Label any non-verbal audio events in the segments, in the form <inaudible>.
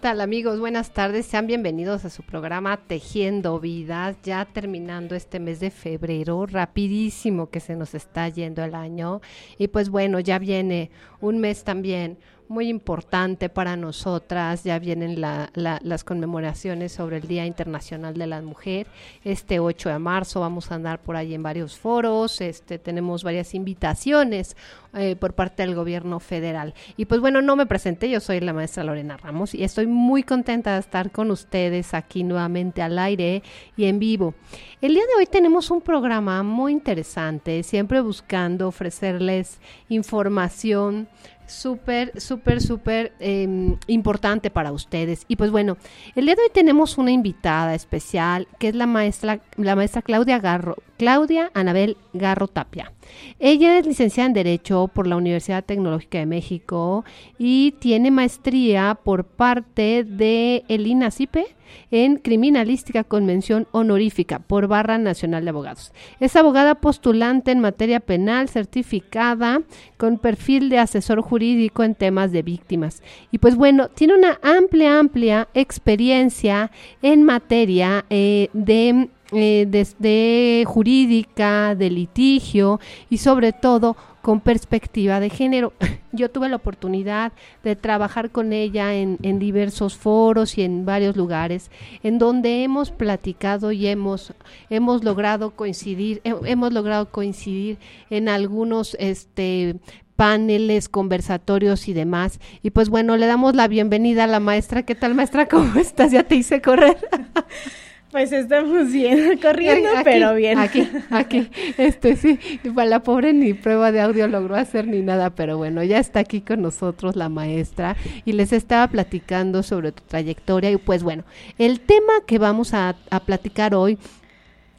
Tal amigos? Buenas tardes, sean bienvenidos a su programa Tejiendo Vidas, ya terminando este mes de febrero, rapidísimo que se nos está yendo el año y pues bueno, ya viene un mes también muy importante para nosotras, ya vienen la, la, las conmemoraciones sobre el Día Internacional de la Mujer, este 8 de marzo vamos a andar por ahí en varios foros, este tenemos varias invitaciones eh, por parte del gobierno federal. Y pues bueno, no me presenté, yo soy la maestra Lorena Ramos y estoy muy contenta de estar con ustedes aquí nuevamente al aire y en vivo. El día de hoy tenemos un programa muy interesante, siempre buscando ofrecerles información súper, súper, súper eh, importante para ustedes. Y pues bueno, el día de hoy tenemos una invitada especial que es la maestra, la maestra Claudia Garro, Claudia Anabel Garro Tapia. Ella es licenciada en Derecho por la Universidad Tecnológica de México y tiene maestría por parte de el INACIPE en Criminalística con mención honorífica por Barra Nacional de Abogados. Es abogada postulante en materia penal certificada con perfil de asesor jurídico en temas de víctimas. Y pues bueno, tiene una amplia, amplia experiencia en materia eh, de eh, desde jurídica, de litigio y sobre todo con perspectiva de género. <laughs> Yo tuve la oportunidad de trabajar con ella en, en, diversos foros y en varios lugares en donde hemos platicado y hemos, hemos logrado coincidir, hemos logrado coincidir en algunos este paneles, conversatorios y demás. Y pues bueno, le damos la bienvenida a la maestra. ¿Qué tal, maestra? ¿Cómo estás? Ya te hice correr. <laughs> Pues estamos bien, <laughs> corriendo, aquí, pero bien. Aquí, aquí, este sí, para la pobre ni prueba de audio logró hacer ni nada, pero bueno, ya está aquí con nosotros la maestra y les estaba platicando sobre tu trayectoria y pues bueno, el tema que vamos a, a platicar hoy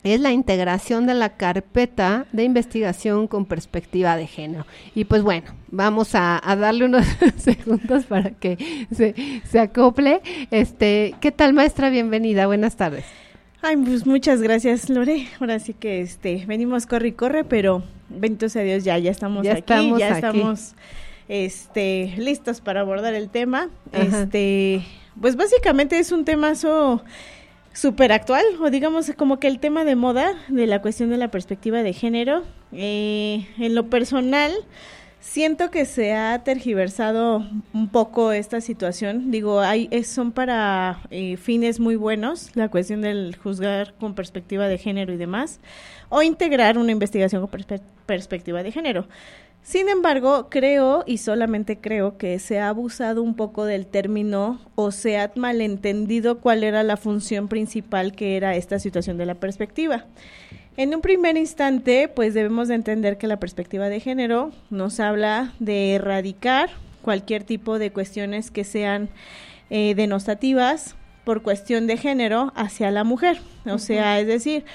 es la integración de la carpeta de investigación con perspectiva de género. Y pues bueno, vamos a, darle unos <laughs> segundos para que se, se, acople. Este, ¿Qué tal maestra? Bienvenida, buenas tardes. Ay, pues muchas gracias Lore. Ahora sí que este, venimos corre y corre, pero bendito sea Dios, ya, ya estamos aquí, ya estamos este, listos para abordar el tema. Este, pues básicamente es un tema súper actual, o digamos como que el tema de moda, de la cuestión de la perspectiva de género. Eh, en lo personal, siento que se ha tergiversado un poco esta situación. Digo, hay, son para eh, fines muy buenos, la cuestión del juzgar con perspectiva de género y demás, o integrar una investigación con perspectiva de género. Sin embargo, creo y solamente creo que se ha abusado un poco del término o se ha malentendido cuál era la función principal que era esta situación de la perspectiva. En un primer instante, pues debemos de entender que la perspectiva de género nos habla de erradicar cualquier tipo de cuestiones que sean eh, denostativas por cuestión de género hacia la mujer. O sea, es decir,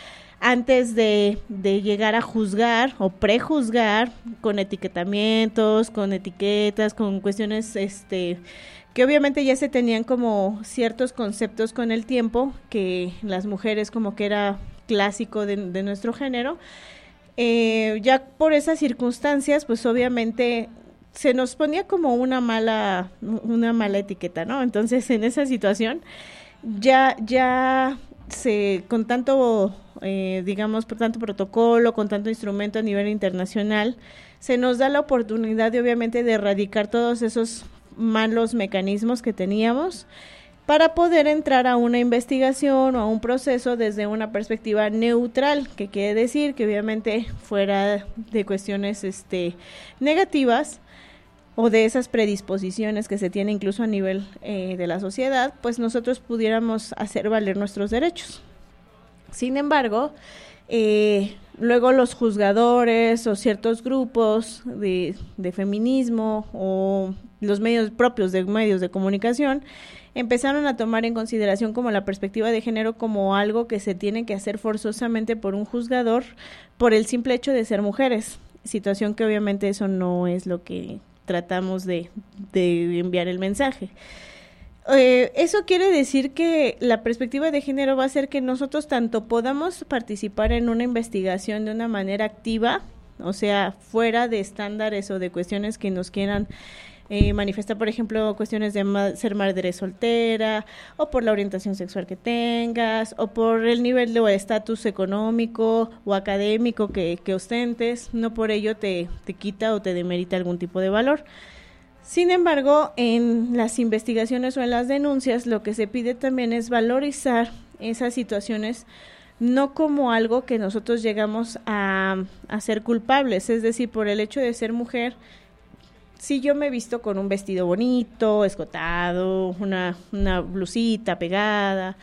antes de, de, llegar a juzgar o prejuzgar con etiquetamientos, con etiquetas, con cuestiones este que obviamente ya se tenían como ciertos conceptos con el tiempo, que las mujeres como que era clásico de, nuestro género. Eh, ya por esas circunstancias, pues obviamente se nos ponía como una mala, una mala etiqueta, ¿no? Entonces, en esa situación, ya, ya se, con tanto eh, digamos, por tanto protocolo, con tanto instrumento a nivel internacional, se nos da la oportunidad de obviamente de erradicar todos esos malos mecanismos que teníamos para poder entrar a una investigación o a un proceso desde una perspectiva neutral, que quiere decir que obviamente fuera de cuestiones este, negativas o de esas predisposiciones que se tienen incluso a nivel eh, de la sociedad, pues nosotros pudiéramos hacer valer nuestros derechos. Sin embargo, eh, luego los juzgadores o ciertos grupos de, feminismo o los medios propios de medios de comunicación empezaron a tomar en consideración como la perspectiva de género como algo que se tiene que hacer forzosamente por un juzgador por el simple hecho de ser mujeres, situación que obviamente eso no es lo que tratamos de enviar el mensaje. Eh, eso quiere decir que la perspectiva de género va a ser que nosotros tanto podamos participar en una investigación de una manera activa, o sea, fuera de estándares o de cuestiones que nos quieran eh, manifestar, por ejemplo, cuestiones de ser madre soltera, o por la orientación sexual que tengas, o por el nivel de estatus económico o académico que, que ostentes, no por ello te, te quita o te demerita algún tipo de valor. Sin embargo, en las investigaciones o en las denuncias, lo que se pide también es valorizar esas situaciones no como algo que nosotros llegamos a, ser culpables, es decir, por el hecho de ser mujer, si yo me he visto con un vestido bonito, escotado, una, una blusita pegada,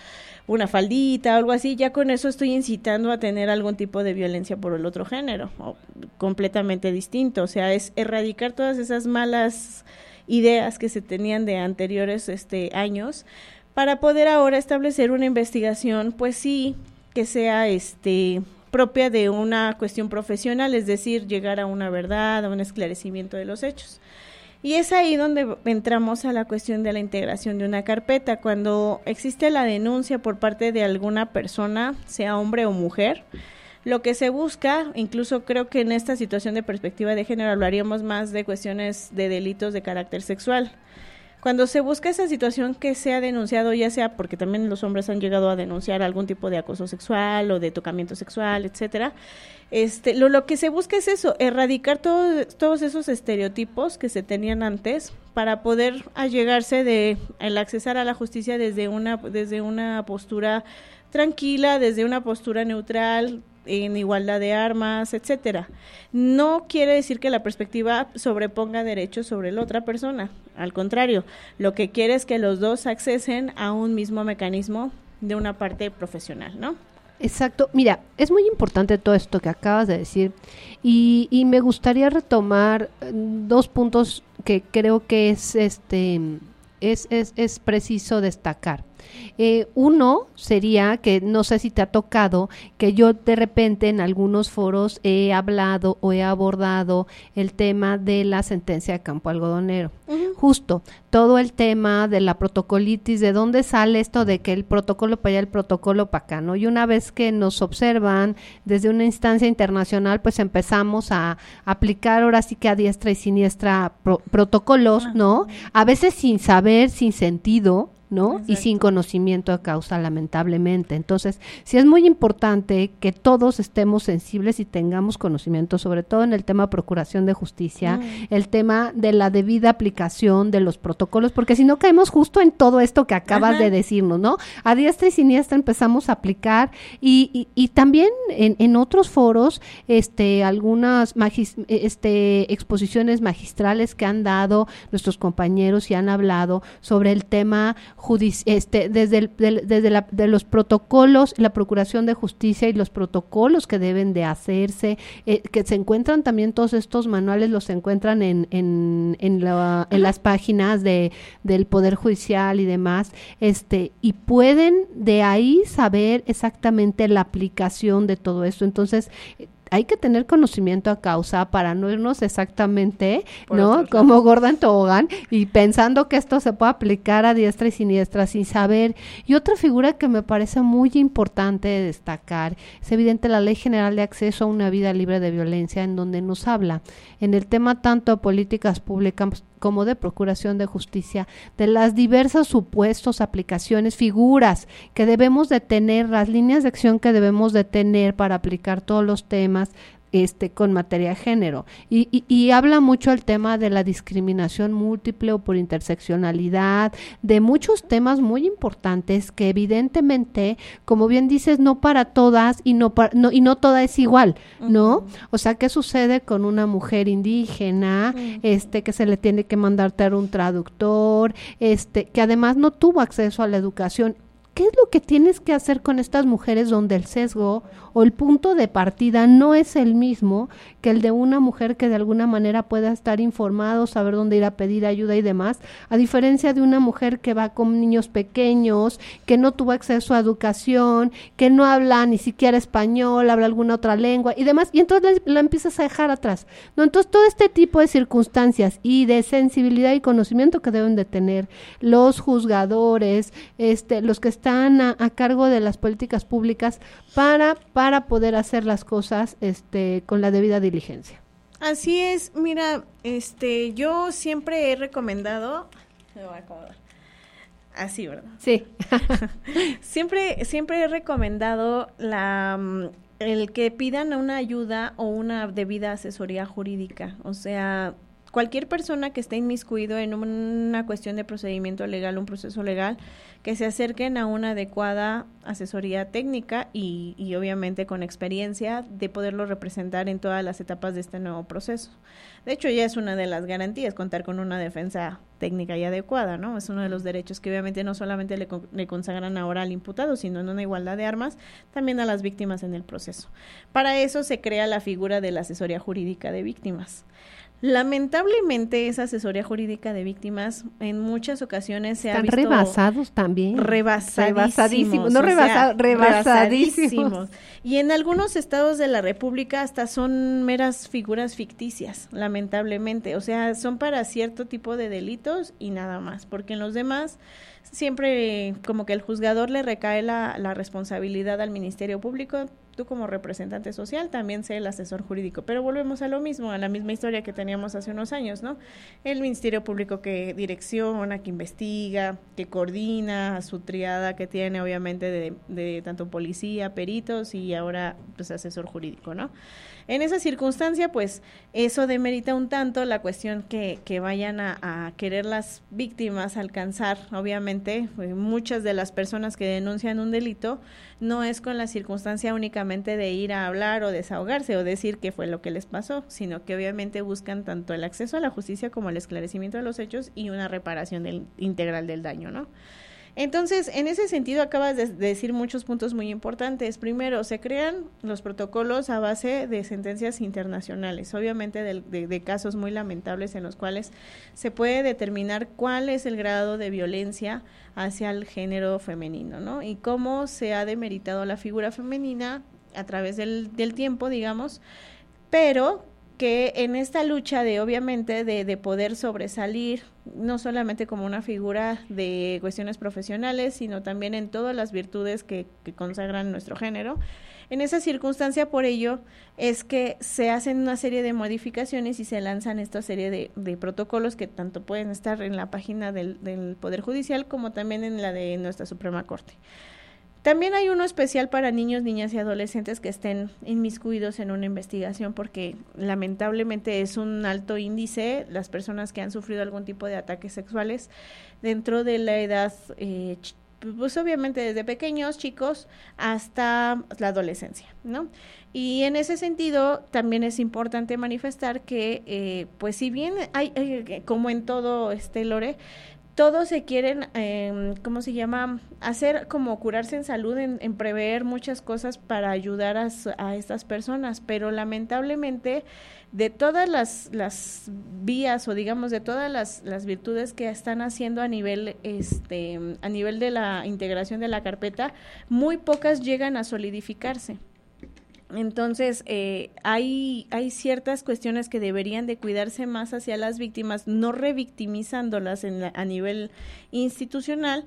una faldita, algo así, ya con eso estoy incitando a tener algún tipo de violencia por el otro género, o completamente distinto. O sea, es erradicar todas esas malas ideas que se tenían de anteriores este, años para poder ahora establecer una investigación, pues sí, que sea este propia de una cuestión profesional, es decir, llegar a una verdad, a un esclarecimiento de los hechos. Y es ahí donde entramos a la cuestión de la integración de una carpeta. Cuando existe la denuncia por parte de alguna persona, sea hombre o mujer, lo que se busca, incluso creo que en esta situación de perspectiva de género hablaríamos más de cuestiones de delitos de carácter sexual cuando se busca esa situación que sea denunciado, ya sea porque también los hombres han llegado a denunciar algún tipo de acoso sexual o de tocamiento sexual, etcétera, este, lo, lo que se busca es eso, erradicar todos esos estereotipos que se tenían antes para poder allegarse de el accesar a la justicia desde una desde una postura tranquila, desde una postura neutral, en igualdad de armas, etcétera. No quiere decir que la perspectiva sobreponga derechos sobre la otra persona. Al contrario, lo que quiere es que los dos accesen a un mismo mecanismo de una parte profesional, ¿no? Exacto. Mira, es muy importante todo esto que acabas de decir y, y me gustaría retomar mm, dos puntos que creo que es este es, es, es preciso destacar. Eh, uno sería que no sé si te ha tocado que yo de repente en algunos foros he hablado o he abordado el tema de la sentencia de campo algodonero. Justo, todo el tema de la protocolitis, de dónde sale esto de que el protocolo para allá, el protocolo para acá, ¿no? Y una vez que nos observan desde una instancia internacional, pues empezamos a aplicar ahora sí que a diestra y siniestra protocolos, ¿no? A veces sin saber, sin sentido, ¿no? Y sin conocimiento de causa, lamentablemente. Entonces, sí es muy importante que todos estemos sensibles y tengamos conocimiento, sobre todo en el tema de procuración de justicia, el tema de la debida aplicación de los protocolos, porque si no caemos justo en todo esto que acabas de decirnos, ¿no? A diestra y siniestra empezamos a aplicar y, y, también en, en, otros foros, este, algunas este, exposiciones magistrales que han dado nuestros compañeros y han hablado sobre el tema este, desde, desde la, de los protocolos, la Procuración de Justicia y los protocolos que deben de hacerse, eh, que se encuentran también todos estos manuales, los encuentran en, en, en, en las páginas de, del Poder Judicial y demás, este, y pueden de ahí saber exactamente la aplicación de todo esto. Entonces, hay que tener conocimiento a causa para no irnos exactamente, ¿no? Como Gordon Tobogán y pensando que esto se puede aplicar a diestra y siniestra sin saber. Y otra figura que me parece muy importante destacar es evidente la Ley General de Acceso a una vida libre de violencia en donde nos habla en el tema tanto de políticas públicas como de procuración de justicia, de las diversas supuestos, aplicaciones, figuras que debemos de tener, las líneas de acción que debemos de tener para aplicar todos los temas este, con materia de género. Y, y, habla mucho el tema de la discriminación múltiple o por interseccionalidad, de muchos temas muy importantes que evidentemente, como bien dices, no para todas y no, no y no toda es igual, ¿no? O sea, ¿qué sucede con una mujer indígena, este, que se le tiene que mandar traer un traductor, este, que además no tuvo acceso a la educación? ¿Qué es lo que tienes que hacer con estas mujeres donde el sesgo o el punto de partida no es el mismo que el de una mujer que de alguna manera pueda estar informado, saber dónde ir a pedir ayuda y demás, a diferencia de una mujer que va con niños pequeños, que no tuvo acceso a educación, que no habla ni siquiera español, habla alguna otra lengua y demás, y entonces la, empiezas a dejar atrás. ¿no? Entonces todo este tipo de circunstancias y de sensibilidad y conocimiento que deben de tener los juzgadores, este, los que están a, cargo de las políticas públicas para poder hacer las cosas este, con la debida diligencia. Así es, mira, este, yo siempre he recomendado, así, ¿verdad? Sí. <laughs> siempre, siempre he recomendado la mm, el que pidan una ayuda o una debida asesoría jurídica, o sea, cualquier persona que esté inmiscuido en una cuestión de procedimiento legal, un proceso legal, que se acerquen a una adecuada asesoría técnica y, y, obviamente con experiencia de poderlo representar en todas las etapas de este nuevo proceso. De hecho, ya es una de las garantías contar con una defensa técnica y adecuada, ¿no? Es uno de los derechos que obviamente no solamente le, le consagran ahora al imputado, sino en una igualdad de armas, también a las víctimas en el proceso. Para eso se crea la figura de la asesoría jurídica de víctimas. Lamentablemente esa asesoría jurídica de víctimas en muchas ocasiones se Están ha visto rebasados también. Rebasadísimos. no rebasadísimos. Y en algunos estados de la República hasta son meras figuras ficticias, lamentablemente. O sea, son para cierto tipo de delitos y nada más, porque en los demás siempre como que el juzgador le recae la, la responsabilidad al Ministerio Público tú como representante social también sé el asesor jurídico, pero volvemos a lo mismo, a la misma historia que teníamos hace unos años, ¿no? El Ministerio Público que direcciona, que investiga, que coordina a su triada que tiene obviamente de, de tanto policía, peritos y ahora pues asesor jurídico, ¿no? En esa circunstancia, pues eso demerita un tanto la cuestión que, que vayan a, querer las víctimas alcanzar. Obviamente, pues, muchas de las personas que denuncian un delito no es con la circunstancia únicamente de ir a hablar o desahogarse o decir qué fue lo que les pasó, sino que obviamente buscan tanto el acceso a la justicia como el esclarecimiento de los hechos y una reparación integral del daño, ¿no? Entonces, en ese sentido, acabas de, decir muchos puntos muy importantes. Primero, se crean los protocolos a base de sentencias internacionales, obviamente de, casos muy lamentables en los cuales se puede determinar cuál es el grado de violencia hacia el género femenino, ¿no? Y cómo se ha demeritado la figura femenina a través del, del tiempo, digamos, pero que en esta lucha de obviamente de, de, poder sobresalir no solamente como una figura de cuestiones profesionales sino también en todas las virtudes que, consagran nuestro género en esa circunstancia por ello es que se hacen una serie de modificaciones y se lanzan esta serie de, protocolos que tanto pueden estar en la página del Poder Judicial como también en la de nuestra Suprema Corte también hay uno especial para niños, niñas y adolescentes que estén inmiscuidos en una investigación porque lamentablemente es un alto índice las personas que han sufrido algún tipo de ataques sexuales dentro de la edad, eh, pues obviamente desde pequeños chicos hasta la adolescencia, ¿no? Y en ese sentido también es importante manifestar que, eh, pues si bien hay, hay, como en todo este Lore, todos se quieren, eh, ¿cómo se llama? Hacer como curarse en salud, en, prever muchas cosas para ayudar a, a, estas personas, pero lamentablemente de todas las, las vías o digamos de todas las, las virtudes que están haciendo a nivel, este, a nivel de la integración de la carpeta, muy pocas llegan a solidificarse. Entonces, eh, hay, hay ciertas cuestiones que deberían de cuidarse más hacia las víctimas, no revictimizándolas en a nivel institucional,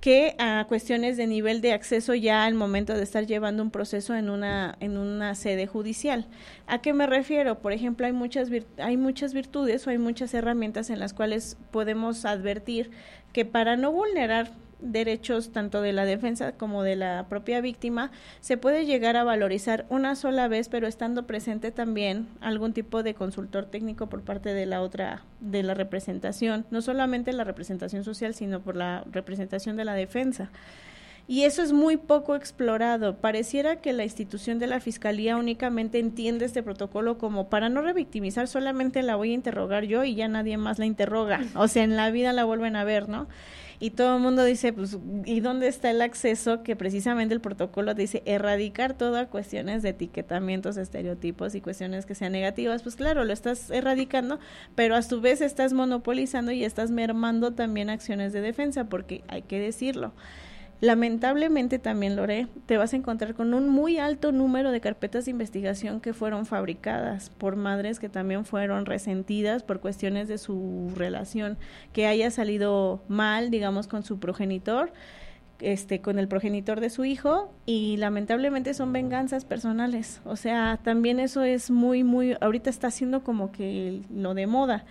que a cuestiones de nivel de acceso ya al momento de estar llevando un proceso en una en una sede judicial. ¿A qué me refiero? Por ejemplo, hay muchas hay muchas virtudes o hay muchas herramientas en las cuales podemos advertir que para no vulnerar derechos tanto de la defensa como de la propia víctima, se puede llegar a valorizar una sola vez, pero estando presente también algún tipo de consultor técnico por parte de la otra, de la representación, no solamente la representación social, sino por la representación de la defensa. Y eso es muy poco explorado. Pareciera que la institución de la Fiscalía únicamente entiende este protocolo como para no revictimizar, solamente la voy a interrogar yo y ya nadie más la interroga. O sea, en la vida la vuelven a ver, ¿no? Y todo el mundo dice, pues, ¿y dónde está el acceso? Que precisamente el protocolo dice erradicar todas cuestiones de etiquetamientos, estereotipos y cuestiones que sean negativas. Pues claro, lo estás erradicando, pero a su vez estás monopolizando y estás mermando también acciones de defensa, porque hay que decirlo. Lamentablemente también, Lore, te vas a encontrar con un muy alto número de carpetas de investigación que fueron fabricadas por madres que también fueron resentidas por cuestiones de su relación, que haya salido mal, digamos, con su progenitor, este, con el progenitor de su hijo, y lamentablemente son venganzas personales. O sea, también eso es muy, muy, ahorita está siendo como que lo de moda.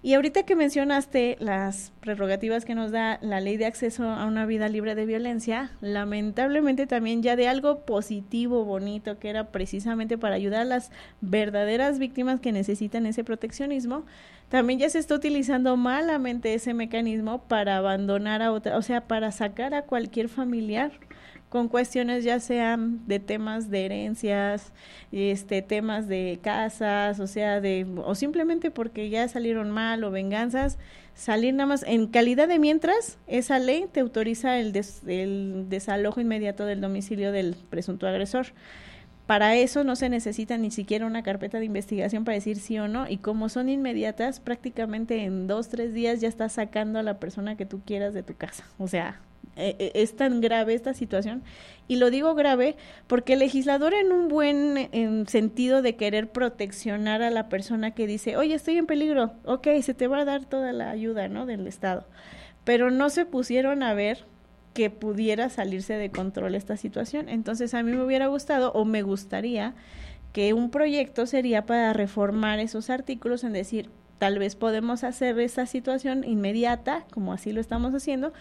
Y ahorita que mencionaste las prerrogativas que nos da la ley de acceso a una vida libre de violencia, lamentablemente también ya de algo positivo, bonito, que era precisamente para ayudar a las verdaderas víctimas que necesitan ese proteccionismo, también ya se está utilizando malamente ese mecanismo para abandonar a otra, o sea, para sacar a cualquier familiar con cuestiones ya sean de temas de herencias, este temas de casas, o sea, de o simplemente porque ya salieron mal o venganzas, salir nada más en calidad de mientras esa ley te autoriza el, el desalojo inmediato del domicilio del presunto agresor. Para eso no se necesita ni siquiera una carpeta de investigación para decir sí o no. Y como son inmediatas, prácticamente en dos, tres días ya estás sacando a la persona que tú quieras de tu casa. O sea, eh, eh, es tan grave esta situación. Y lo digo grave porque el legislador en un buen sentido de querer proteccionar a la persona que dice, oye, estoy en peligro, ok, se te va a dar toda la ayuda, ¿no? Del Estado. Pero no se pusieron a ver que pudiera salirse de control esta situación. Entonces a mí me hubiera gustado o me gustaría que un proyecto sería para reformar esos artículos en decir, tal vez podemos hacer esta situación inmediata, como así lo estamos haciendo,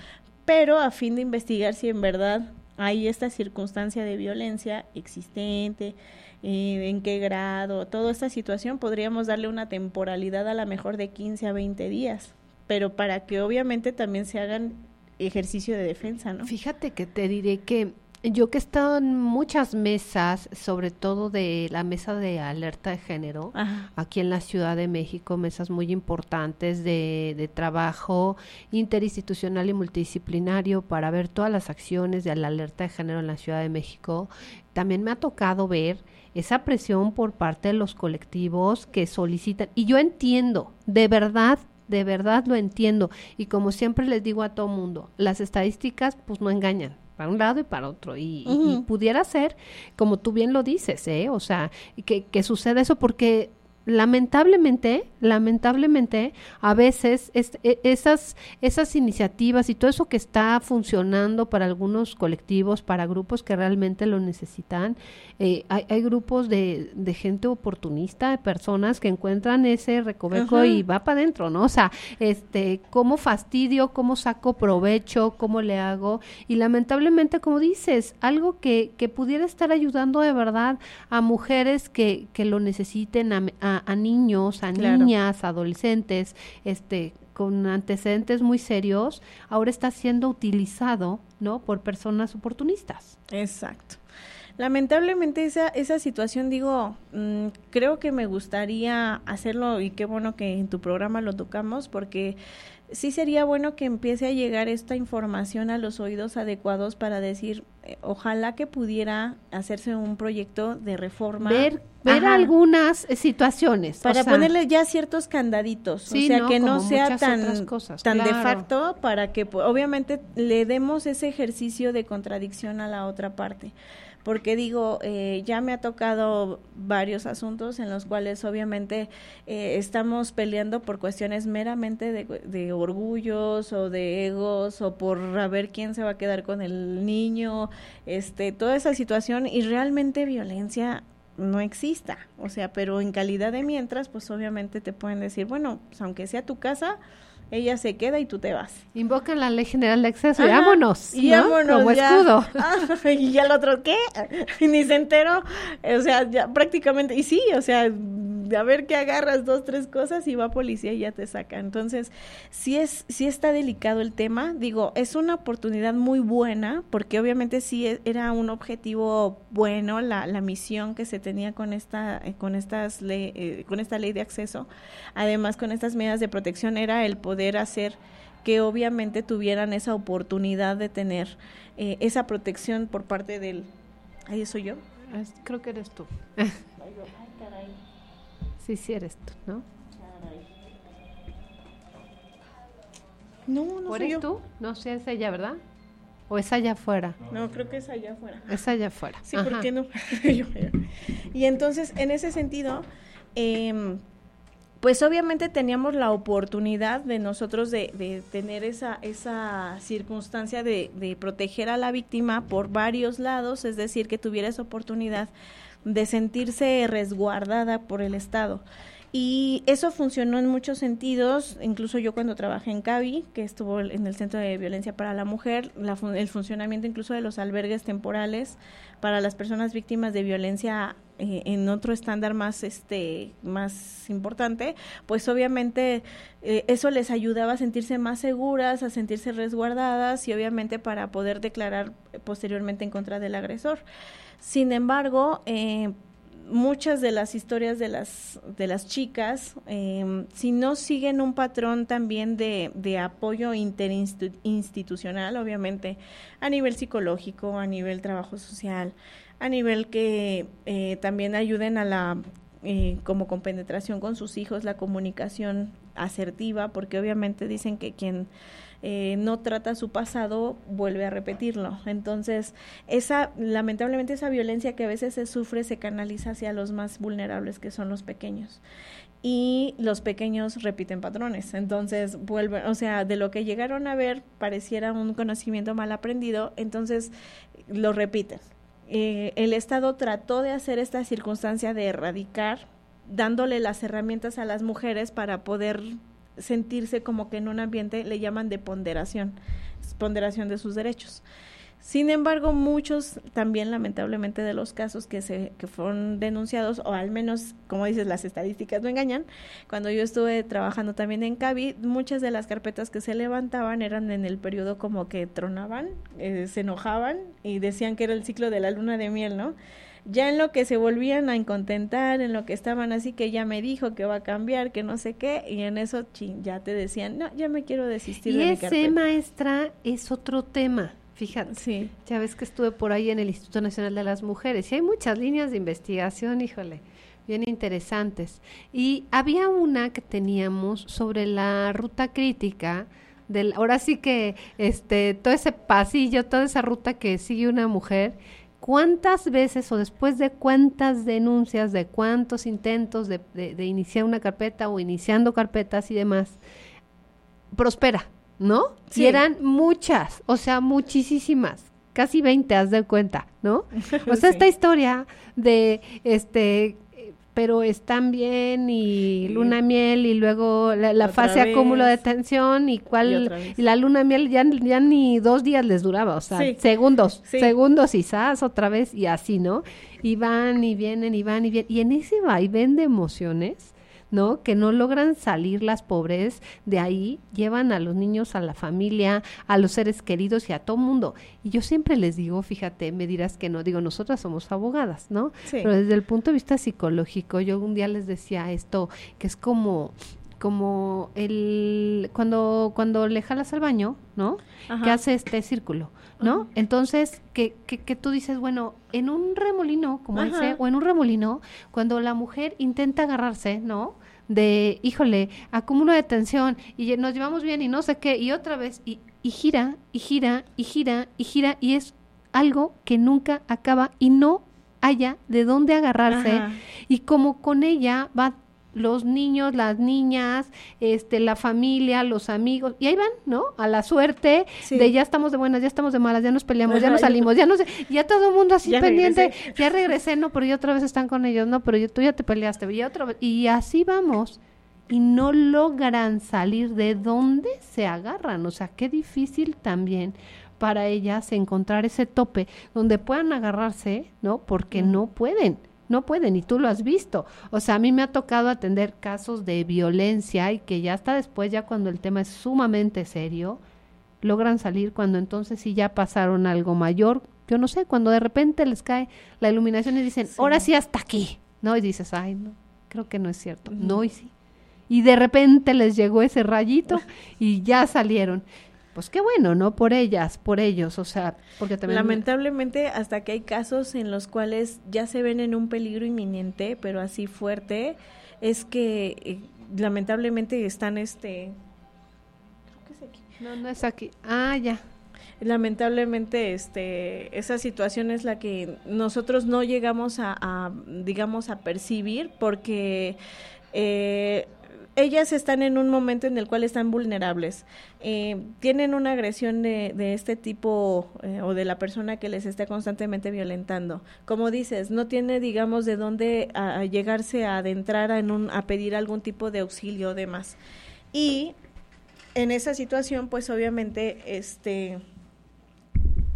pero a fin de investigar si en verdad hay esta circunstancia de violencia existente, eh, en qué grado, toda esta situación, podríamos darle una temporalidad a la mejor de 15 a 20 días, pero para que obviamente también se hagan ejercicio de defensa, ¿no? Fíjate que te diré que Yo que he estado en muchas mesas, sobre todo de la mesa de alerta de género, aquí en la Ciudad de México, mesas muy importantes de, de, trabajo interinstitucional y multidisciplinario para ver todas las acciones de la alerta de género en la Ciudad de México. También me ha tocado ver esa presión por parte de los colectivos que solicitan. Y yo entiendo, de verdad, de verdad lo entiendo. Y como siempre les digo a todo mundo, las estadísticas pues no engañan para un lado y para otro. Y, pudiera ser, como tú bien lo dices, ¿eh? O sea, que, que suceda eso porque lamentablemente, lamentablemente, a veces e, esas, esas iniciativas y todo eso que está funcionando para algunos colectivos, para grupos que realmente lo necesitan, eh, hay, hay, grupos de, de, gente oportunista, de personas que encuentran ese recoveco y va para adentro, ¿no? O sea, este, cómo fastidio, cómo saco provecho, cómo le hago. Y lamentablemente, como dices, algo que, que pudiera estar ayudando de verdad a mujeres que, que lo necesiten, a a, niños, a niñas, adolescentes, este, con antecedentes muy serios, ahora está siendo utilizado, ¿no? Por personas oportunistas. Exacto. Lamentablemente esa, esa situación, digo, mm, creo que me gustaría hacerlo y qué bueno que en tu programa lo tocamos porque sí sería bueno que empiece a llegar esta información a los oídos adecuados para decir, eh, ojalá que pudiera hacerse un proyecto de reforma. Ver, ver algunas eh, situaciones. Para ponerle ya ciertos candaditos, o sea, que no sea tan, tan de facto para que obviamente le demos ese ejercicio de contradicción a la otra parte. Porque digo, eh, ya me ha tocado varios asuntos en los cuales obviamente eh, estamos peleando por cuestiones meramente de, de, orgullos o de egos o por a ver quién se va a quedar con el niño, este, toda esa situación y realmente violencia no exista, o sea, pero en calidad de mientras, pues obviamente te pueden decir, bueno, pues aunque sea tu casa, ella se queda y tú te vas. Invocan la ley general de acceso y vámonos, y vámonos como escudo. <laughs> y ya el otro, ¿qué? <laughs> Ni se enteró, o sea, ya prácticamente, y sí, o sea, a ver qué agarras dos, tres cosas y va policía y ya te saca. Entonces, sí es, sí está delicado el tema. Digo, es una oportunidad muy buena, porque obviamente sí e, era un objetivo bueno la, la misión que se tenía con esta, eh, con estas ley, eh, con esta ley de acceso. Además, con estas medidas de protección era el poder hacer que obviamente tuvieran esa oportunidad de tener eh, esa protección por parte del... Ahí soy yo. Creo que eres tú. <laughs> Sí, sí eres tú, ¿no? No, no soy yo. tú? No sé, es ella, ¿verdad? ¿O es allá afuera? No, creo que es allá afuera. Es allá afuera. Sí, ¿por qué no? <laughs> y entonces, en ese sentido, eh, pues obviamente teníamos la oportunidad de nosotros de, tener esa, esa circunstancia de, proteger a la víctima por varios lados, es decir, que tuviera esa oportunidad de sentirse resguardada por el Estado. Y eso funcionó en muchos sentidos, incluso yo cuando trabajé en CAVI, que estuvo en el Centro de Violencia para la Mujer, el funcionamiento incluso de los albergues temporales para las personas víctimas de violencia eh, en otro estándar más este más importante pues obviamente eh, eso les ayudaba a sentirse más seguras a sentirse resguardadas y obviamente para poder declarar posteriormente en contra del agresor. Sin embargo, eh, muchas de las historias de las, de las chicas, eh, si no siguen un patrón también de, de apoyo interinstitucional, obviamente, a nivel psicológico, a nivel trabajo social, a nivel que eh, también ayuden a la, eh, como compenetración con sus hijos, la comunicación asertiva, porque obviamente dicen que quien eh, no trata su pasado, vuelve a repetirlo. Entonces, esa, lamentablemente esa violencia que a veces se sufre se canaliza hacia los más vulnerables, que son los pequeños. Y los pequeños repiten patrones. Entonces, vuelven, o sea, de lo que llegaron a ver pareciera un conocimiento mal aprendido, entonces lo repiten. Eh, el Estado trató de hacer esta circunstancia de erradicar, dándole las herramientas a las mujeres para poder sentirse como que en un ambiente le llaman de ponderación, ponderación de sus derechos. Sin embargo, muchos también lamentablemente de los casos que se que fueron denunciados o al menos, como dices, las estadísticas no engañan. Cuando yo estuve trabajando también en Cavi, muchas de las carpetas que se levantaban eran en el periodo como que tronaban, eh, se enojaban y decían que era el ciclo de la luna de miel, ¿no? ya en lo que se volvían a incontentar, en lo que estaban así que ya me dijo que va a cambiar, que no sé qué, y en eso ya te decían, no, ya me quiero desistir y de ese, maestra, es otro tema. Fíjate, sí. ya ves que estuve por ahí en el Instituto Nacional de las Mujeres y hay muchas líneas de investigación, híjole, bien interesantes. Y había una que teníamos sobre la ruta crítica, del, ahora sí que este, todo ese pasillo, toda esa ruta que sigue una mujer ¿Cuántas veces o después de cuántas denuncias, de cuántos intentos de, iniciar una carpeta o iniciando carpetas y demás, prospera, ¿no? Si eran muchas, o sea, muchísimas, casi 20, haz de cuenta, ¿no? O sea, <laughs> esta historia de, este, pero están bien y luna miel y luego la, fase acúmulo de tensión y cuál y, la luna miel ya, ya ni dos días les duraba, o sea, segundos, segundos y sas otra vez y así, ¿no? Y van y vienen y van y vienen. Y en ese vaivén de emociones ¿no? Que no logran salir las pobres de ahí, llevan a los niños, a la familia, a los seres queridos y a todo mundo. Y yo siempre les digo, fíjate, me dirás que no, digo, nosotras somos abogadas, ¿no? Pero desde el punto de vista psicológico, yo un día les decía esto, que es como como el cuando cuando le jalas al baño, ¿no? Que hace este círculo, ¿no? Entonces, que, que, que, tú dices, bueno, en un remolino, como dice, o en un remolino, cuando la mujer intenta agarrarse, ¿no? De, híjole, acúmulo de tensión, y nos llevamos bien y no sé qué, y otra vez, y, y gira, y gira, y gira, y gira, y es algo que nunca acaba y no haya de dónde agarrarse, y como con ella va los niños, las niñas, este, la familia, los amigos, y ahí van, ¿no? A la suerte de ya estamos de buenas, ya estamos de malas, ya nos peleamos, ya nos salimos, ya no sé, ya todo el mundo así pendiente, ya regresé, no, pero ya otra vez están con ellos, no, pero yo, tú ya te peleaste, y otra vez, y así vamos, y no logran salir de donde se agarran, o sea, qué difícil también para ellas encontrar ese tope donde puedan agarrarse, ¿no? Porque no pueden no pueden y tú lo has visto. O sea, a mí me ha tocado atender casos de violencia y que ya hasta después, ya cuando el tema es sumamente serio, logran salir cuando entonces sí ya pasaron algo mayor. Yo no sé, cuando de repente les cae la iluminación y dicen, ahora sí hasta aquí, ¿no? Y dices, ay, no, creo que no es cierto. No, y sí. Y de repente les llegó ese rayito <laughs> y ya salieron pues qué bueno, ¿no? Por ellas, por ellos, o sea, porque también... Lamentablemente, hasta que hay casos en los cuales ya se ven en un peligro inminente, pero así fuerte, es que eh, lamentablemente están, este... Creo que es aquí. No, no es aquí. Ah, ya. Lamentablemente, este, esa situación es la que nosotros no llegamos a, a digamos, a percibir porque... Eh, ellas están en un momento en el cual están vulnerables. Eh, tienen una agresión de, de este tipo eh, o de la persona que les esté constantemente violentando. Como dices, no tiene, digamos, de dónde a, llegarse a adentrar en un, a pedir algún tipo de auxilio o demás. Y en esa situación, pues obviamente, este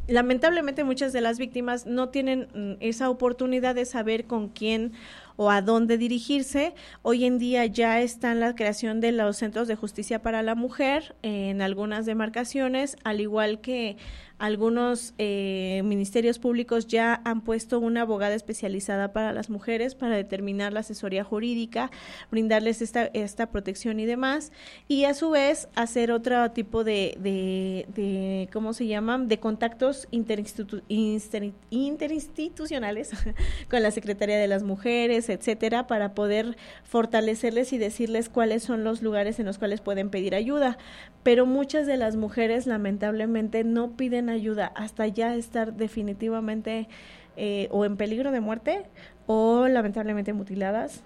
lamentablemente muchas de las víctimas no tienen mm, esa oportunidad de saber con quién o a dónde dirigirse. Hoy en día ya está en la creación de los centros de justicia para la mujer en algunas demarcaciones, al igual que algunos eh, ministerios públicos ya han puesto una abogada especializada para las mujeres para determinar la asesoría jurídica, brindarles esta, esta protección y demás, y a su vez hacer otro tipo de, de, ¿cómo se llaman?, de contactos interinstitucionales <laughs> con la Secretaría de las Mujeres, etcétera, para poder fortalecerles y decirles cuáles son los lugares en los cuales pueden pedir ayuda. Pero muchas de las mujeres, lamentablemente, no piden ayuda hasta ya estar definitivamente eh, o en peligro de muerte o lamentablemente mutiladas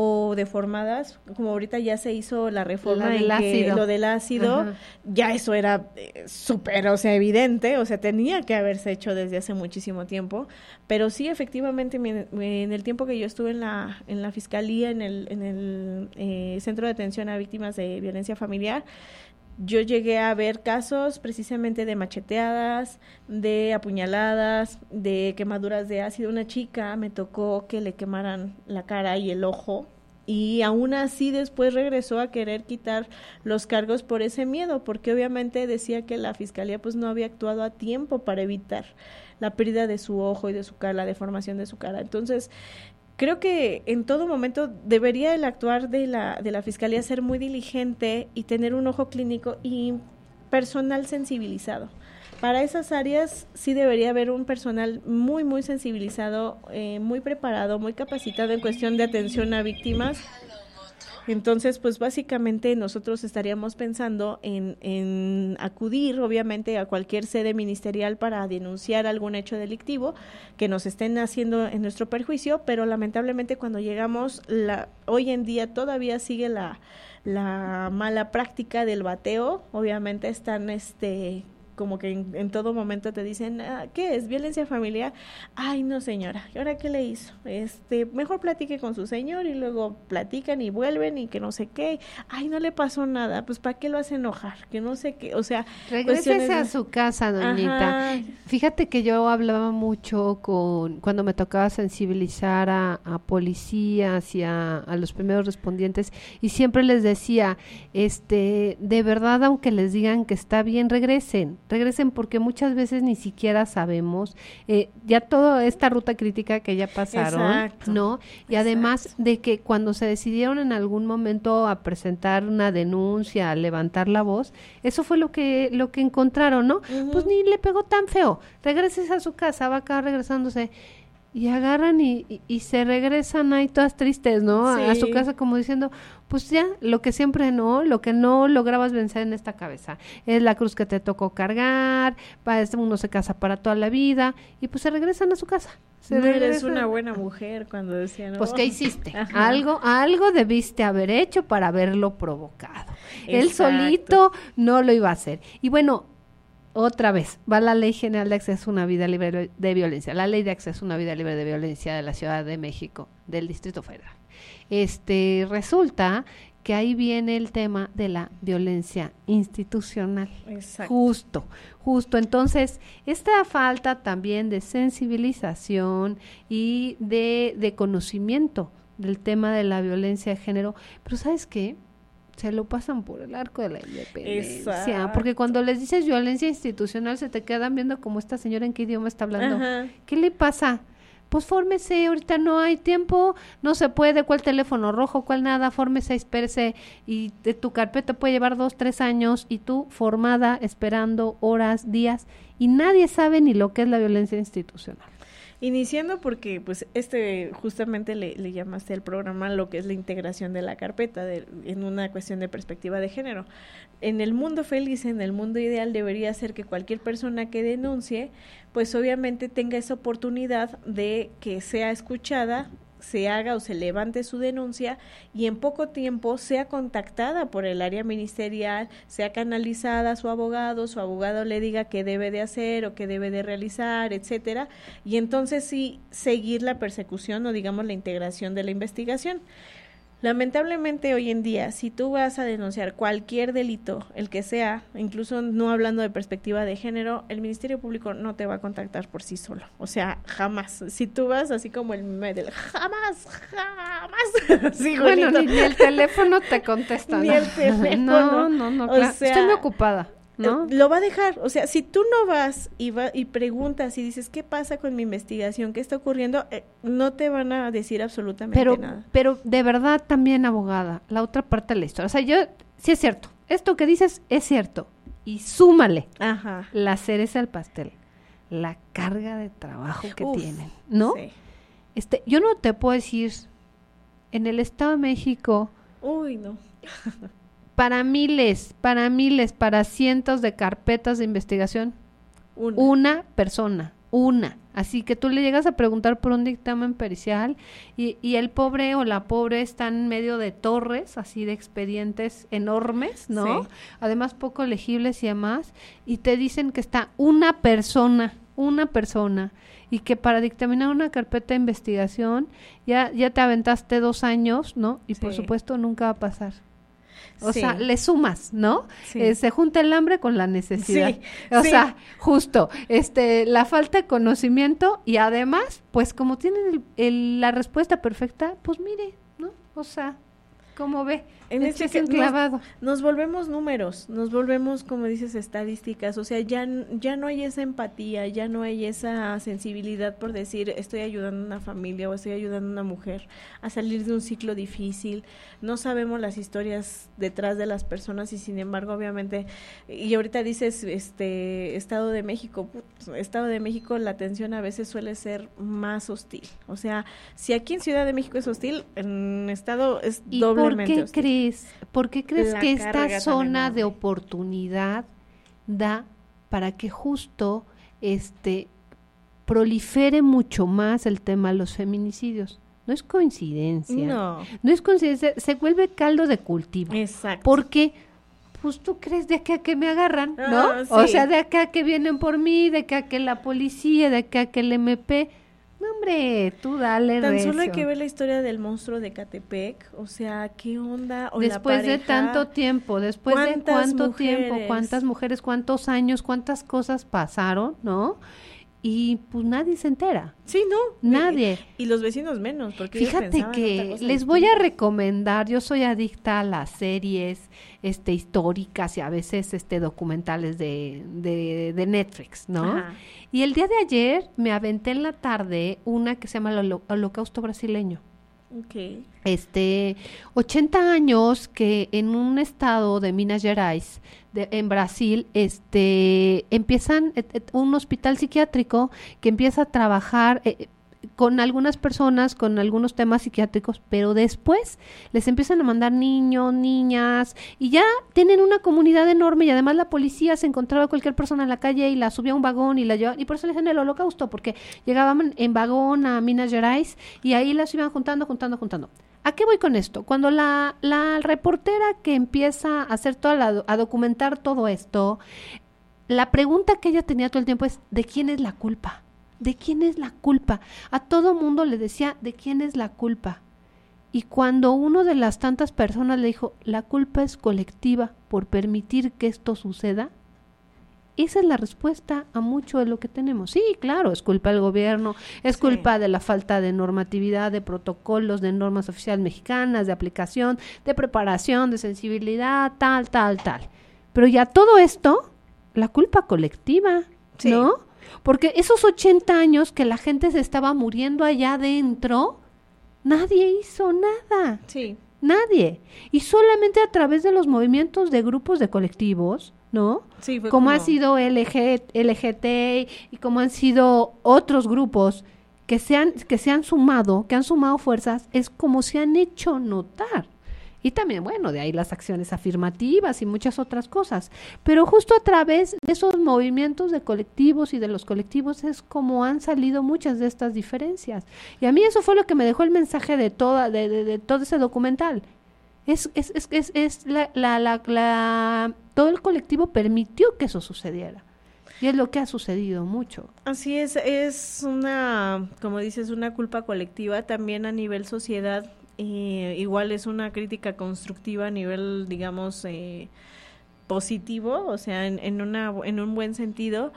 o deformadas, como ahorita ya se hizo la reforma del ácido. lo del ácido, ya eso era eh, súper, o sea, evidente, o sea, tenía que haberse hecho desde hace muchísimo tiempo, pero sí, efectivamente, en el tiempo que yo estuve en la, en la fiscalía, en el, en el eh, centro de atención a víctimas de violencia familiar, yo llegué a ver casos precisamente de macheteadas, de apuñaladas, de quemaduras de ácido. Una chica me tocó que le quemaran la cara y el ojo y aún así después regresó a querer quitar los cargos por ese miedo, porque obviamente decía que la fiscalía pues no había actuado a tiempo para evitar la pérdida de su ojo y de su cara, la deformación de su cara. Entonces, creo que en todo momento debería el actuar de la, de la fiscalía ser muy diligente y tener un ojo clínico y personal sensibilizado para esas áreas sí debería haber un personal muy, muy sensibilizado, eh, muy preparado, muy capacitado en cuestión de atención a víctimas. Entonces, pues básicamente nosotros estaríamos pensando en, en, acudir, obviamente, a cualquier sede ministerial para denunciar algún hecho delictivo que nos estén haciendo en nuestro perjuicio, pero lamentablemente cuando llegamos, la, hoy en día todavía sigue la, la mala práctica del bateo. Obviamente están este como que en, todo momento te dicen, ah, ¿qué es? ¿Violencia familiar? Ay, no señora, ¿y ahora qué le hizo? Este, mejor platique con su señor y luego platican y vuelven y que no sé qué. Ay, no le pasó nada, pues ¿para qué lo hace enojar? Que no sé qué, o sea... Regrésese a su casa, doñita. Fíjate que yo hablaba mucho con, cuando me tocaba sensibilizar a, policías y a, a los primeros respondientes y siempre les decía, este, de verdad, aunque les digan que está bien, regresen regresen porque muchas veces ni siquiera sabemos eh, ya toda esta ruta crítica que ya pasaron, ¿no? Y además de que cuando se decidieron en algún momento a presentar una denuncia, a levantar la voz, eso fue lo que lo que encontraron, ¿no? Pues ni le pegó tan feo. Regreses a su casa, va acá regresándose y agarran y, y, se regresan ahí todas tristes, ¿no? A, su casa como diciendo, pues ya, lo que siempre no, lo que no lograbas vencer en esta cabeza, es la cruz que te tocó cargar, para este uno se casa para toda la vida, y pues se regresan a su casa. Se no eres una buena mujer cuando decían, Pues, ¿qué hiciste? Algo, algo debiste haber hecho para haberlo provocado. Él solito no lo iba a hacer. Y bueno, otra vez, va la Ley General de Acceso a una Vida Libre de Violencia, la Ley de Acceso a una Vida Libre de Violencia de la Ciudad de México, del Distrito Federal. Este, resulta que ahí viene el tema de la violencia institucional. Exacto. Justo, justo. Entonces, esta falta también de sensibilización y de, de conocimiento del tema de la violencia de género, pero ¿sabes qué? Se lo pasan por el arco de la independencia. Porque cuando les dices violencia institucional, se te quedan viendo como esta señora en qué idioma está hablando. ¿Qué le pasa? Pues fórmese, ahorita no hay tiempo, no se puede, cuál teléfono rojo, cuál nada, fórmese, espérese, y de tu carpeta puede llevar dos, tres años, y tú formada, esperando horas, días, y nadie sabe ni lo que es la violencia institucional. Iniciando porque, pues, este, justamente le, llamaste al programa lo que es la integración de la carpeta en una cuestión de perspectiva de género. En el mundo feliz, en el mundo ideal, debería ser que cualquier persona que denuncie, pues obviamente tenga esa oportunidad de que sea escuchada, se haga o se levante su denuncia y en poco tiempo sea contactada por el área ministerial, sea canalizada su abogado, su abogado le diga qué debe de hacer o qué debe de realizar, etcétera, y entonces sí seguir la persecución o digamos la integración de la investigación. Lamentablemente hoy en día, si tú vas a denunciar cualquier delito, el que sea, incluso no hablando de perspectiva de género, el Ministerio Público no te va a contactar por sí solo. O sea, jamás. Si tú vas así como el del jamás, jamás. <laughs> sí, bueno, ni, el teléfono te contesta. <laughs> Ni el teléfono. <laughs> No, no, no. Estoy muy ocupada. ¿No? Eh, lo va a dejar. O sea, si tú no vas y, va, y preguntas y dices, ¿qué pasa con mi investigación? ¿Qué está ocurriendo? Eh, no te van a decir absolutamente pero, nada. Pero de verdad también, abogada, la otra parte de la historia. O sea, yo, sí es cierto. Esto que dices es cierto. Y súmale Ajá. la cereza al pastel. La carga de trabajo que tienen, ¿no? Sí. Este, yo no te puedo decir, en el Estado de México... Uy, no. <laughs> para miles, para miles, para cientos de carpetas de investigación, una, persona, una. Así que tú le llegas a preguntar por un dictamen pericial y, y, el pobre o la pobre están en medio de torres, así de expedientes enormes, ¿no? Además poco legibles y demás, y te dicen que está una persona, una persona, y que para dictaminar una carpeta de investigación ya, ya te aventaste dos años, ¿no? Y por supuesto nunca va a pasar. O sea, le sumas, ¿no? Eh, se junta el hambre con la necesidad. o sea, justo, este, la falta de conocimiento y además, pues como tienen la respuesta perfecta, pues mire, ¿no? O sea, ¿cómo ve? En este es. Nos, volvemos números, nos volvemos, como dices, estadísticas, o sea, ya, ya no hay esa empatía, ya no hay esa sensibilidad por decir, estoy ayudando a una familia o estoy ayudando a una mujer a salir de un ciclo difícil, no sabemos las historias detrás de las personas y sin embargo, obviamente, y ahorita dices, este, Estado de México, Estado de México, la atención a veces suele ser más hostil, o sea, si aquí en Ciudad de México es hostil, en Estado es doblemente hostil. ¿Por qué crees que esta zona de oportunidad da para que justo este prolifere mucho más el tema de los feminicidios? No es coincidencia. No. No es coincidencia, se vuelve caldo de cultivo. Exacto. Porque pues tú crees de acá que me agarran, ¿no? Ah, o sea, de acá que vienen por mí, de acá que la policía, de acá que el MP no, hombre, tú dale. Tan solo hay que ver la historia del monstruo de Catepec. O sea, ¿qué onda? O después de tanto tiempo, después de cuánto tiempo, cuántas mujeres, cuántos años, cuántas cosas pasaron, ¿no? Y pues nadie se entera. Sí, ¿no? Nadie. Y, los vecinos menos, porque Fíjate que les voy a recomendar, yo soy adicta a las series este históricas y a veces este documentales de, de, Netflix, ¿no? Y el día de ayer me aventé en la tarde una que se llama el Holocausto Brasileño. Okay. Este, 80 años que en un estado de Minas Gerais, de, en Brasil, este, empiezan un hospital psiquiátrico que empieza a trabajar eh, con algunas personas, con algunos temas psiquiátricos, pero después les empiezan a mandar niños, niñas, y ya tienen una comunidad enorme y además la policía se encontraba a cualquier persona en la calle y la subía a un vagón y la llevaba, y por eso le dicen el holocausto, porque llegaban en vagón a Minas Gerais y ahí las iban juntando, juntando, juntando. ¿A qué voy con esto? Cuando la, la reportera que empieza a hacer toda la, a documentar todo esto, la pregunta que ella tenía todo el tiempo es, ¿de quién es la culpa? ¿De quién es la culpa? A todo mundo le decía, ¿de quién es la culpa? Y cuando uno de las tantas personas le dijo, la culpa es colectiva por permitir que esto suceda, esa es la respuesta a mucho de lo que tenemos. Sí, claro, es culpa del gobierno, es culpa de la falta de normatividad, de protocolos, de normas oficiales mexicanas, de aplicación, de preparación, de sensibilidad, tal, tal, tal. Pero ya todo esto, la culpa colectiva, ¿no? Porque esos 80 años que la gente se estaba muriendo allá adentro, nadie hizo nada. Sí. Nadie. Y solamente a través de los movimientos de grupos de colectivos, ¿no? Sí, como, como, ha sido LG, LGT y como han sido otros grupos que se, han, que se han sumado, que han sumado fuerzas, es como se han hecho notar. Y también, bueno, de ahí las acciones afirmativas y muchas otras cosas. Pero justo a través de esos movimientos de colectivos y de los colectivos es como han salido muchas de estas diferencias. Y a mí eso fue lo que me dejó el mensaje de, toda, de, de, todo ese documental. Es, es, es, es, es la, la, la, todo el colectivo permitió que eso sucediera. Y es lo que ha sucedido mucho. Así es, es una, como dices, una culpa colectiva también a nivel sociedad eh, igual es una crítica constructiva a nivel, digamos, eh, positivo, o sea, en, en, una, en un buen sentido.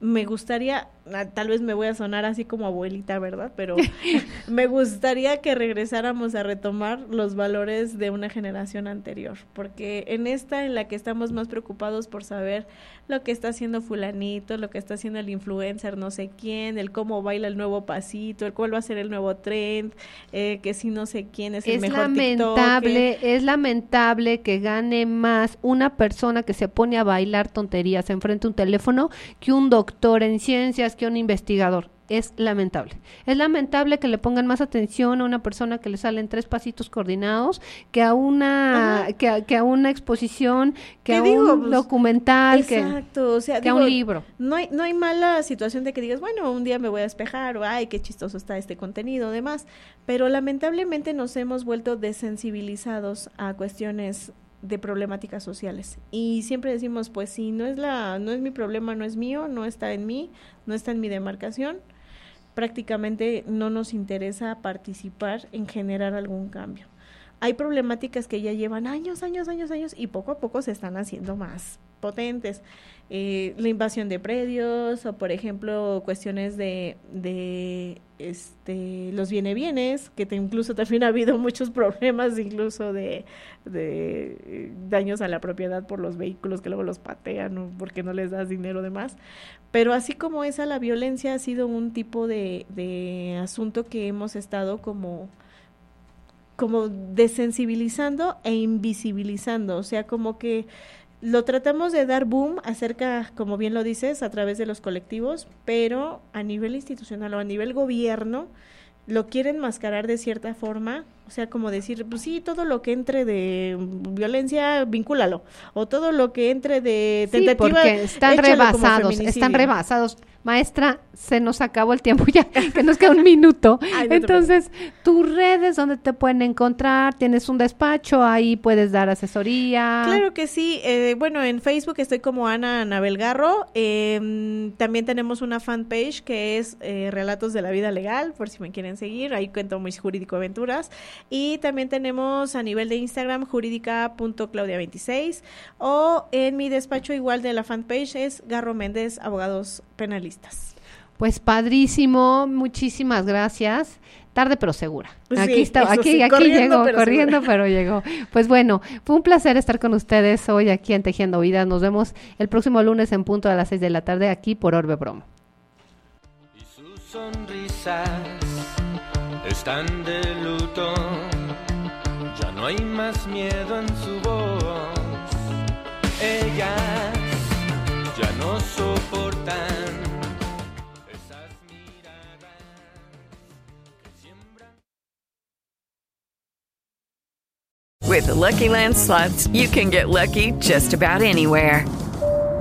Me gustaría, tal vez me voy a sonar así como abuelita, ¿verdad? Pero <laughs> me gustaría que regresáramos a retomar los valores de una generación anterior, porque en esta en la que estamos más preocupados por saber lo que está haciendo fulanito, lo que está haciendo el influencer, no sé quién, el cómo baila el nuevo pasito, el cuál va a ser el nuevo trend, eh, que si no sé quién es, el mejor lamentable, Es lamentable que gane más una persona que se pone a bailar tonterías enfrente de un teléfono que un doctor en ciencias, que un investigador es lamentable. Es lamentable que le pongan más atención a una persona que le salen tres pasitos coordinados que a una que a, que a, una exposición, que a un pues, documental, exacto, o sea, que a un libro. No hay no hay mala situación de que digas, bueno, un día me voy a despejar o ay, qué chistoso está este contenido, demás, pero lamentablemente nos hemos vuelto desensibilizados a cuestiones de problemáticas sociales y siempre decimos pues si no es la no es mi problema no es mío no está en mí no está en mi demarcación prácticamente no nos interesa participar en generar algún cambio. hay problemáticas que ya llevan años, años, años, años y poco a poco se están haciendo más potentes. Eh, la invasión de predios o, por ejemplo, cuestiones de, de este, los viene bienes, que incluso también ha habido muchos <laughs> problemas, incluso de, de, daños a la propiedad por los vehículos que luego los patean porque no les das dinero de más. Pero así como esa, la violencia ha sido un tipo de, de asunto que hemos estado como como desensibilizando e invisibilizando, o sea, como que lo tratamos de dar boom acerca, como bien lo dices, a través de los colectivos, pero a nivel institucional o a nivel gobierno lo quieren mascarar de cierta forma o sea, como decir, pues sí, todo lo que entre de violencia, vincúlalo. O todo lo que entre de tentativa, sí, porque están rebasados, están rebasados. Maestra, se nos acabó el tiempo <laughs> ya, que nos queda un minuto. Entonces, tus redes donde te pueden encontrar, tienes un despacho, ahí puedes dar asesoría. Claro que sí. Eh, bueno, en Facebook estoy como Ana Anabelgarro. Eh, también tenemos una fanpage que es eh, Relatos de la Vida Legal, por si me quieren seguir. Ahí cuento mis jurídico aventuras. Y también tenemos a nivel de Instagram jurídica.claudia26 o en mi despacho igual de la fanpage es Garro Méndez, abogados penalistas. Pues padrísimo, muchísimas gracias. Tarde pero segura. aquí está, aquí, aquí llegó, corriendo pero llegó. Pues bueno, fue un placer estar con ustedes hoy aquí en Tejiendo Vidas. Nos vemos el próximo lunes en punto a las 6 de la tarde aquí por Orbe Bromo. Y sus sonrisas están de luto, ya no hay más miedo en su voz. Ellas ya no soportan esas miradas que siembran. With the Lucky Land slots, you can get lucky just about anywhere.